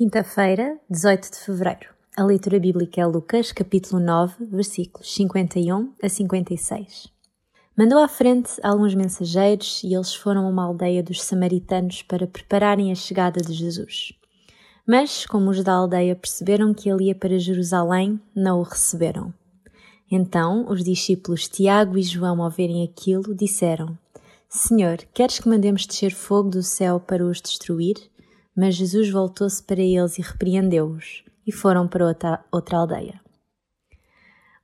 Quinta-feira, 18 de fevereiro. A leitura bíblica é Lucas, capítulo 9, versículos 51 a 56. Mandou à frente alguns mensageiros e eles foram a uma aldeia dos samaritanos para prepararem a chegada de Jesus. Mas, como os da aldeia perceberam que ele ia para Jerusalém, não o receberam. Então, os discípulos Tiago e João, ao verem aquilo, disseram: Senhor, queres que mandemos descer fogo do céu para os destruir? Mas Jesus voltou-se para eles e repreendeu-os, e foram para outra, outra aldeia.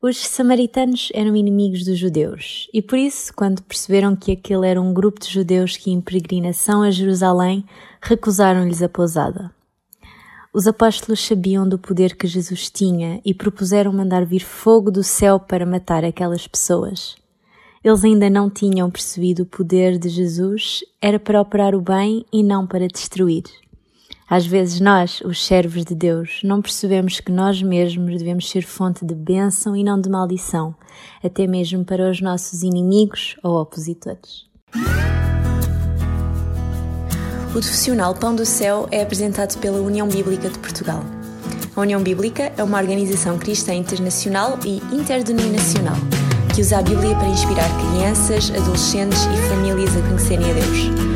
Os samaritanos eram inimigos dos judeus, e por isso, quando perceberam que aquele era um grupo de judeus que em peregrinação a Jerusalém, recusaram-lhes a pousada. Os apóstolos sabiam do poder que Jesus tinha e propuseram mandar vir fogo do céu para matar aquelas pessoas. Eles ainda não tinham percebido o poder de Jesus era para operar o bem e não para destruir. Às vezes nós, os servos de Deus, não percebemos que nós mesmos devemos ser fonte de bênção e não de maldição, até mesmo para os nossos inimigos ou opositores. O profissional Pão do Céu é apresentado pela União Bíblica de Portugal. A União Bíblica é uma organização cristã internacional e interdenominacional que usa a Bíblia para inspirar crianças, adolescentes e famílias a conhecerem a Deus.